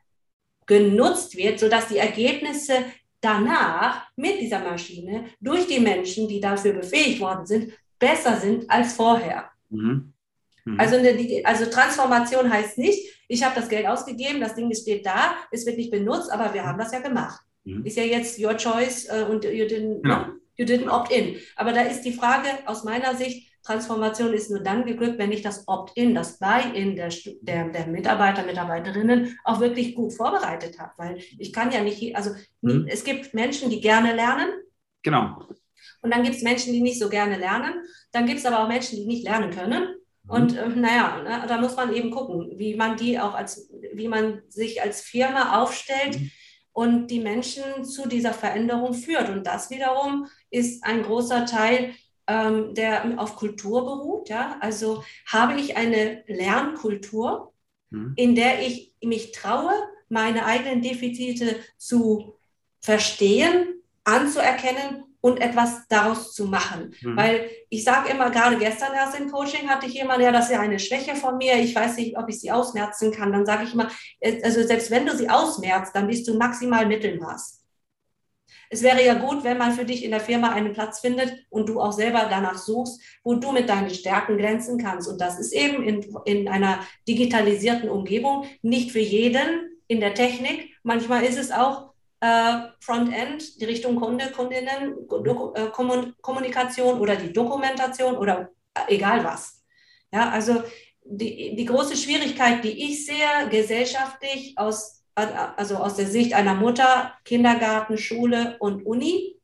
S3: genutzt wird, sodass die Ergebnisse danach mit dieser Maschine durch die Menschen, die dafür befähigt worden sind, besser sind als vorher. Mhm. Mhm. Also, eine, also Transformation heißt nicht, ich habe das Geld ausgegeben, das Ding steht da, es wird nicht benutzt, aber wir haben das ja gemacht. Mhm. Ist ja jetzt your choice äh, und you didn't, ja. You didn't opt in. Aber da ist die Frage aus meiner Sicht, Transformation ist nur dann geglückt, wenn ich das Opt-in, das Buy-in der, der, der, Mitarbeiter, Mitarbeiterinnen auch wirklich gut vorbereitet habe. Weil ich kann ja nicht, also mhm. es gibt Menschen, die gerne lernen.
S1: Genau.
S3: Und dann gibt es Menschen, die nicht so gerne lernen. Dann gibt es aber auch Menschen, die nicht lernen können. Mhm. Und äh, naja, ne, da muss man eben gucken, wie man die auch als, wie man sich als Firma aufstellt mhm. Und die Menschen zu dieser Veränderung führt. Und das wiederum ist ein großer Teil, ähm, der auf Kultur beruht. Ja? Also habe ich eine Lernkultur, mhm. in der ich mich traue, meine eigenen Defizite zu verstehen, anzuerkennen und etwas daraus zu machen. Mhm. Weil ich sage immer, gerade gestern erst im Coaching hatte ich jemanden, ja, das ist ja eine Schwäche von mir, ich weiß nicht, ob ich sie ausmerzen kann. Dann sage ich immer, also selbst wenn du sie ausmerzt, dann bist du maximal Mittelmaß. Es wäre ja gut, wenn man für dich in der Firma einen Platz findet und du auch selber danach suchst, wo du mit deinen Stärken glänzen kannst. Und das ist eben in, in einer digitalisierten Umgebung nicht für jeden in der Technik. Manchmal ist es auch Frontend, die Richtung Kunde, Kundinnen, äh, Kommunikation oder die Dokumentation oder äh, egal was. Ja, also die, die große Schwierigkeit, die ich sehe, gesellschaftlich aus, also aus der Sicht einer Mutter, Kindergarten, Schule und Uni,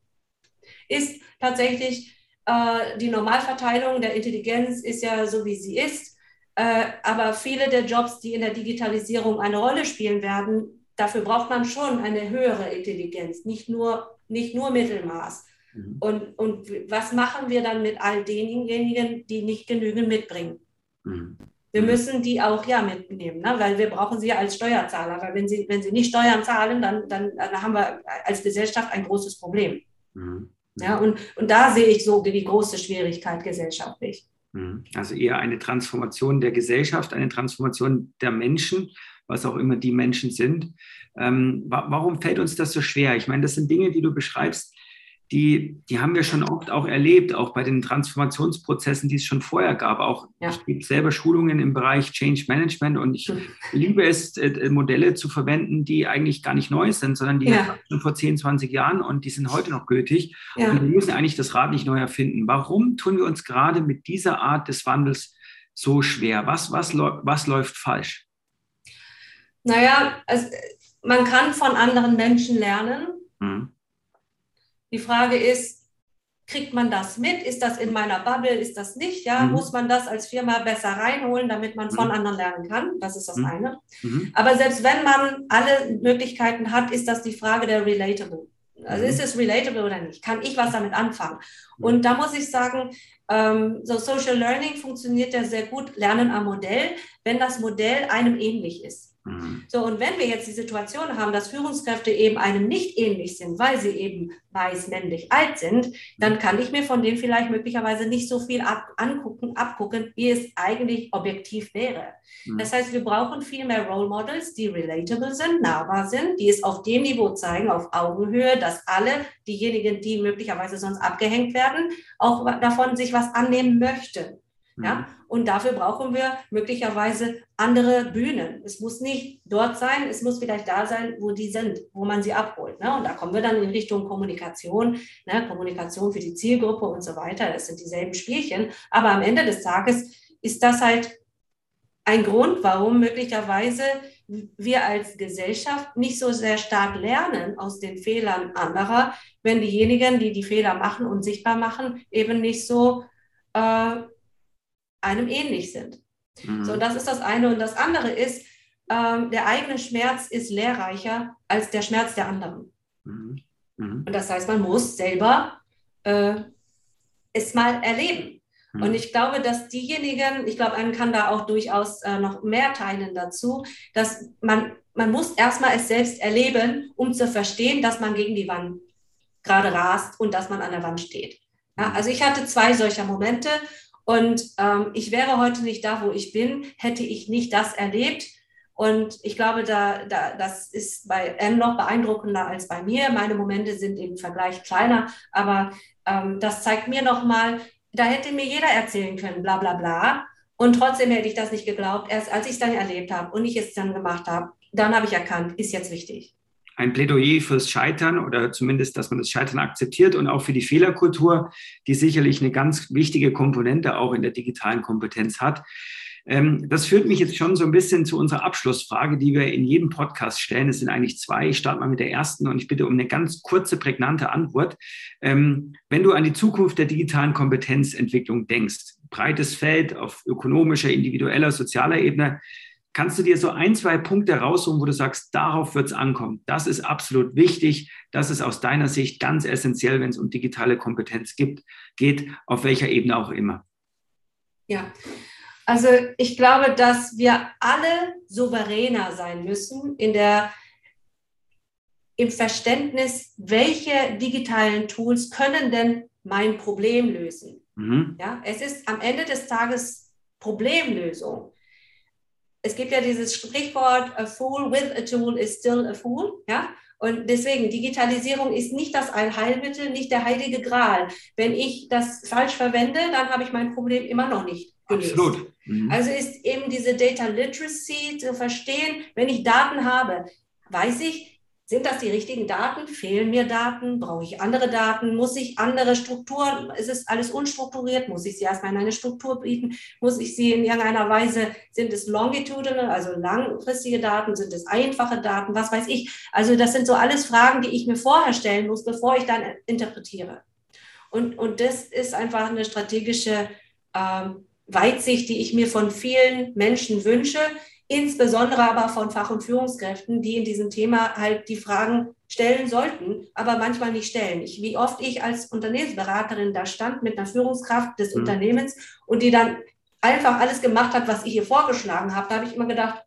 S3: ist tatsächlich äh, die Normalverteilung der Intelligenz ist ja so, wie sie ist. Äh, aber viele der Jobs, die in der Digitalisierung eine Rolle spielen werden, dafür braucht man schon eine höhere Intelligenz, nicht nur, nicht nur Mittelmaß. Mhm. Und, und was machen wir dann mit all denjenigen, die nicht genügend mitbringen? Mhm. Wir mhm. müssen die auch ja mitnehmen, ne? weil wir brauchen sie ja als Steuerzahler. Weil wenn sie, wenn sie nicht Steuern zahlen, dann, dann, dann haben wir als Gesellschaft ein großes Problem. Mhm. Ja, und, und da sehe ich so die große Schwierigkeit gesellschaftlich.
S1: Mhm. Also eher eine Transformation der Gesellschaft, eine Transformation der Menschen was auch immer die Menschen sind. Ähm, warum fällt uns das so schwer? Ich meine, das sind Dinge, die du beschreibst, die, die haben wir schon oft auch erlebt, auch bei den Transformationsprozessen, die es schon vorher gab. Auch ja. ich gebe selber Schulungen im Bereich Change Management und ich liebe es, äh, Modelle zu verwenden, die eigentlich gar nicht neu sind, sondern die ja. schon vor 10, 20 Jahren und die sind heute noch gültig. Ja. Und wir müssen eigentlich das Rad nicht neu erfinden. Warum tun wir uns gerade mit dieser Art des Wandels so schwer? Was, was, was läuft falsch?
S3: Naja, es, man kann von anderen Menschen lernen. Mhm. Die Frage ist, kriegt man das mit? Ist das in meiner Bubble? Ist das nicht? Ja, mhm. muss man das als Firma besser reinholen, damit man von mhm. anderen lernen kann? Das ist das mhm. eine. Mhm. Aber selbst wenn man alle Möglichkeiten hat, ist das die Frage der Relatable. Also ist es relatable oder nicht? Kann ich was damit anfangen? Und da muss ich sagen, ähm, so Social Learning funktioniert ja sehr gut, Lernen am Modell, wenn das Modell einem ähnlich ist. Mhm. So, und wenn wir jetzt die Situation haben, dass Führungskräfte eben einem nicht ähnlich sind, weil sie eben weiß, männlich, alt sind, dann kann ich mir von denen vielleicht möglicherweise nicht so viel ab, angucken, abgucken, wie es eigentlich objektiv wäre. Mhm. Das heißt, wir brauchen viel mehr Role Models, die relatable sind, nahbar sind, die es auf dem Niveau zeigen, auf Augenhöhe, dass alle diejenigen, die möglicherweise sonst abgehängt werden, auch davon sich was annehmen möchten. Ja? Mhm. Und dafür brauchen wir möglicherweise andere Bühnen. Es muss nicht dort sein, es muss vielleicht da sein, wo die sind, wo man sie abholt. Ne? Und da kommen wir dann in Richtung Kommunikation, ne? Kommunikation für die Zielgruppe und so weiter. Das sind dieselben Spielchen. Aber am Ende des Tages ist das halt ein Grund, warum möglicherweise wir als Gesellschaft nicht so sehr stark lernen aus den Fehlern anderer, wenn diejenigen, die die Fehler machen und sichtbar machen, eben nicht so äh, einem ähnlich sind. Mhm. So, das ist das eine. Und das andere ist, ähm, der eigene Schmerz ist lehrreicher als der Schmerz der anderen. Mhm. Mhm. Und das heißt, man muss selber äh, es mal erleben. Mhm. Und ich glaube, dass diejenigen, ich glaube, man kann da auch durchaus äh, noch mehr teilen dazu, dass man, man muss erstmal es selbst erleben, um zu verstehen, dass man gegen die Wand gerade rast und dass man an der Wand steht. Ja, mhm. also ich hatte zwei solcher Momente und ähm, ich wäre heute nicht da, wo ich bin, hätte ich nicht das erlebt. Und ich glaube, da, da, das ist bei M noch beeindruckender als bei mir. Meine Momente sind im Vergleich kleiner, aber ähm, das zeigt mir nochmal, da hätte mir jeder erzählen können, bla bla bla. Und trotzdem hätte ich das nicht geglaubt. Erst als ich es dann erlebt habe und ich es dann gemacht habe, dann habe ich erkannt, ist jetzt wichtig.
S1: Ein Plädoyer fürs Scheitern oder zumindest, dass man das Scheitern akzeptiert und auch für die Fehlerkultur, die sicherlich eine ganz wichtige Komponente auch in der digitalen Kompetenz hat. Ähm, das führt mich jetzt schon so ein bisschen zu unserer Abschlussfrage, die wir in jedem Podcast stellen. Es sind eigentlich zwei. Ich starte mal mit der ersten und ich bitte um eine ganz kurze, prägnante Antwort. Ähm, wenn du an die Zukunft der digitalen Kompetenzentwicklung denkst, breites Feld auf ökonomischer, individueller, sozialer Ebene, Kannst du dir so ein, zwei Punkte rausholen, wo du sagst, darauf wird es ankommen? Das ist absolut wichtig. Das ist aus deiner Sicht ganz essentiell, wenn es um digitale Kompetenz gibt, geht, auf welcher Ebene auch immer.
S3: Ja, also ich glaube, dass wir alle souveräner sein müssen in der, im Verständnis, welche digitalen Tools können denn mein Problem lösen. Mhm. Ja, es ist am Ende des Tages Problemlösung. Es gibt ja dieses Sprichwort, a fool with a tool is still a fool. Ja? Und deswegen, Digitalisierung ist nicht das Allheilmittel, nicht der heilige Gral. Wenn ich das falsch verwende, dann habe ich mein Problem immer noch nicht gelöst. Absolut. Mhm. Also ist eben diese Data Literacy zu verstehen, wenn ich Daten habe, weiß ich, sind das die richtigen Daten? Fehlen mir Daten? Brauche ich andere Daten? Muss ich andere Strukturen? Ist es alles unstrukturiert? Muss ich sie erstmal in eine Struktur bieten? Muss ich sie in irgendeiner Weise, sind es longitudinal, also langfristige Daten? Sind es einfache Daten? Was weiß ich? Also das sind so alles Fragen, die ich mir vorher stellen muss, bevor ich dann interpretiere. Und, und das ist einfach eine strategische ähm, Weitsicht, die ich mir von vielen Menschen wünsche, insbesondere aber von Fach- und Führungskräften, die in diesem Thema halt die Fragen stellen sollten, aber manchmal nicht stellen. Ich, wie oft ich als Unternehmensberaterin da stand mit einer Führungskraft des mhm. Unternehmens und die dann einfach alles gemacht hat, was ich ihr vorgeschlagen habe, da habe ich immer gedacht,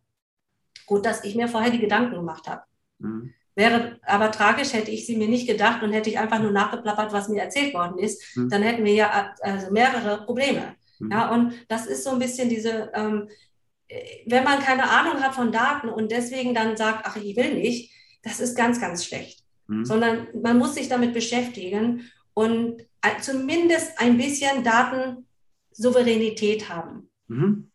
S3: gut, dass ich mir vorher die Gedanken gemacht habe. Mhm. Wäre aber tragisch, hätte ich sie mir nicht gedacht und hätte ich einfach nur nachgeplappert, was mir erzählt worden ist, mhm. dann hätten wir ja also mehrere Probleme. Mhm. Ja, und das ist so ein bisschen diese, ähm, wenn man keine Ahnung hat von Daten und deswegen dann sagt, ach, ich will nicht, das ist ganz, ganz schlecht. Mhm. Sondern man muss sich damit beschäftigen und zumindest ein bisschen Datensouveränität haben. Mhm.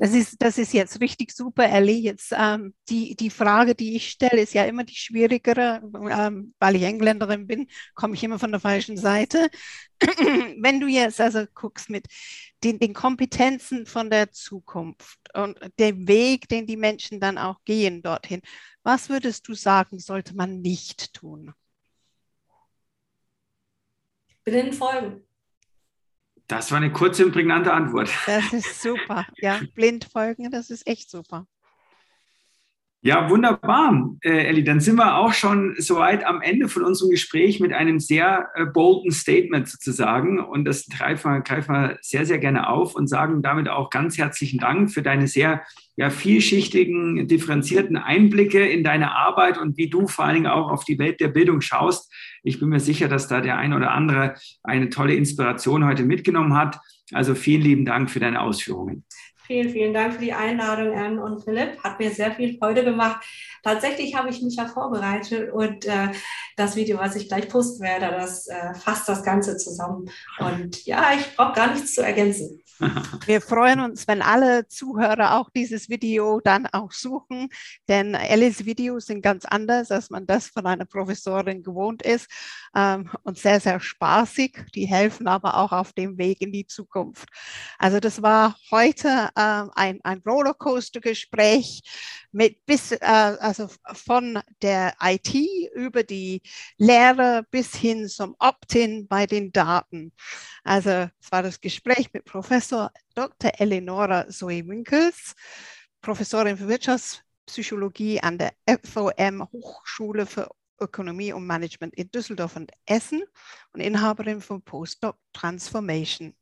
S2: Das ist, das ist jetzt richtig super, Ellie. Jetzt, ähm, die, die Frage, die ich stelle, ist ja immer die schwierigere. Ähm, weil ich Engländerin bin, komme ich immer von der falschen Seite. Wenn du jetzt also guckst mit den, den Kompetenzen von der Zukunft und dem Weg, den die Menschen dann auch gehen dorthin, was würdest du sagen, sollte man nicht tun?
S3: Blind folgen.
S1: Das war eine kurze und prägnante Antwort.
S2: Das ist super. Ja, blind folgen, das ist echt super.
S1: Ja, wunderbar, äh, Elli. Dann sind wir auch schon soweit am Ende von unserem Gespräch mit einem sehr äh, bolden Statement sozusagen. Und das greifen wir, greifen wir sehr, sehr gerne auf und sagen damit auch ganz herzlichen Dank für deine sehr ja, vielschichtigen, differenzierten Einblicke in deine Arbeit und wie du vor allen Dingen auch auf die Welt der Bildung schaust. Ich bin mir sicher, dass da der ein oder andere eine tolle Inspiration heute mitgenommen hat. Also vielen lieben Dank für deine Ausführungen.
S3: Vielen, vielen Dank für die Einladung, Anne und Philipp. Hat mir sehr viel Freude gemacht. Tatsächlich habe ich mich ja vorbereitet und äh, das Video, was ich gleich posten werde, das äh, fasst das Ganze zusammen. Und ja, ich brauche gar nichts zu ergänzen.
S2: Wir freuen uns, wenn alle Zuhörer auch dieses Video dann auch suchen, denn Alice Videos sind ganz anders, als man das von einer Professorin gewohnt ist ähm, und sehr, sehr spaßig. Die helfen aber auch auf dem Weg in die Zukunft. Also das war heute ein, ein Rollercoaster-Gespräch mit bis, äh, also von der IT über die Lehre bis hin zum Opt-in bei den Daten. Also es war das Gespräch mit Professor Dr. Eleonora Zoe-Winkels, Professorin für Wirtschaftspsychologie an der FOM Hochschule für Ökonomie und Management in Düsseldorf und Essen und Inhaberin von Postdoc Transformation.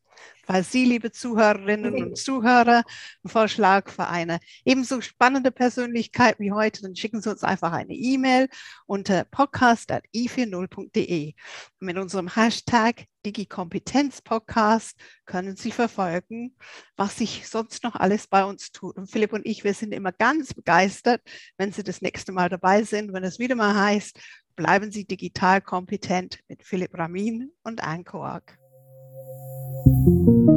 S2: Falls Sie, liebe Zuhörerinnen und Zuhörer, einen Vorschlag für eine ebenso spannende Persönlichkeit wie heute, dann schicken Sie uns einfach eine E-Mail unter podcast.i40.de. Mit unserem Hashtag DigiKompetenzPodcast können Sie verfolgen, was sich sonst noch alles bei uns tut. Und Philipp und ich, wir sind immer ganz begeistert, wenn Sie das nächste Mal dabei sind, wenn es wieder mal heißt, bleiben Sie digital kompetent mit Philipp Ramin und Anne Koak. thank you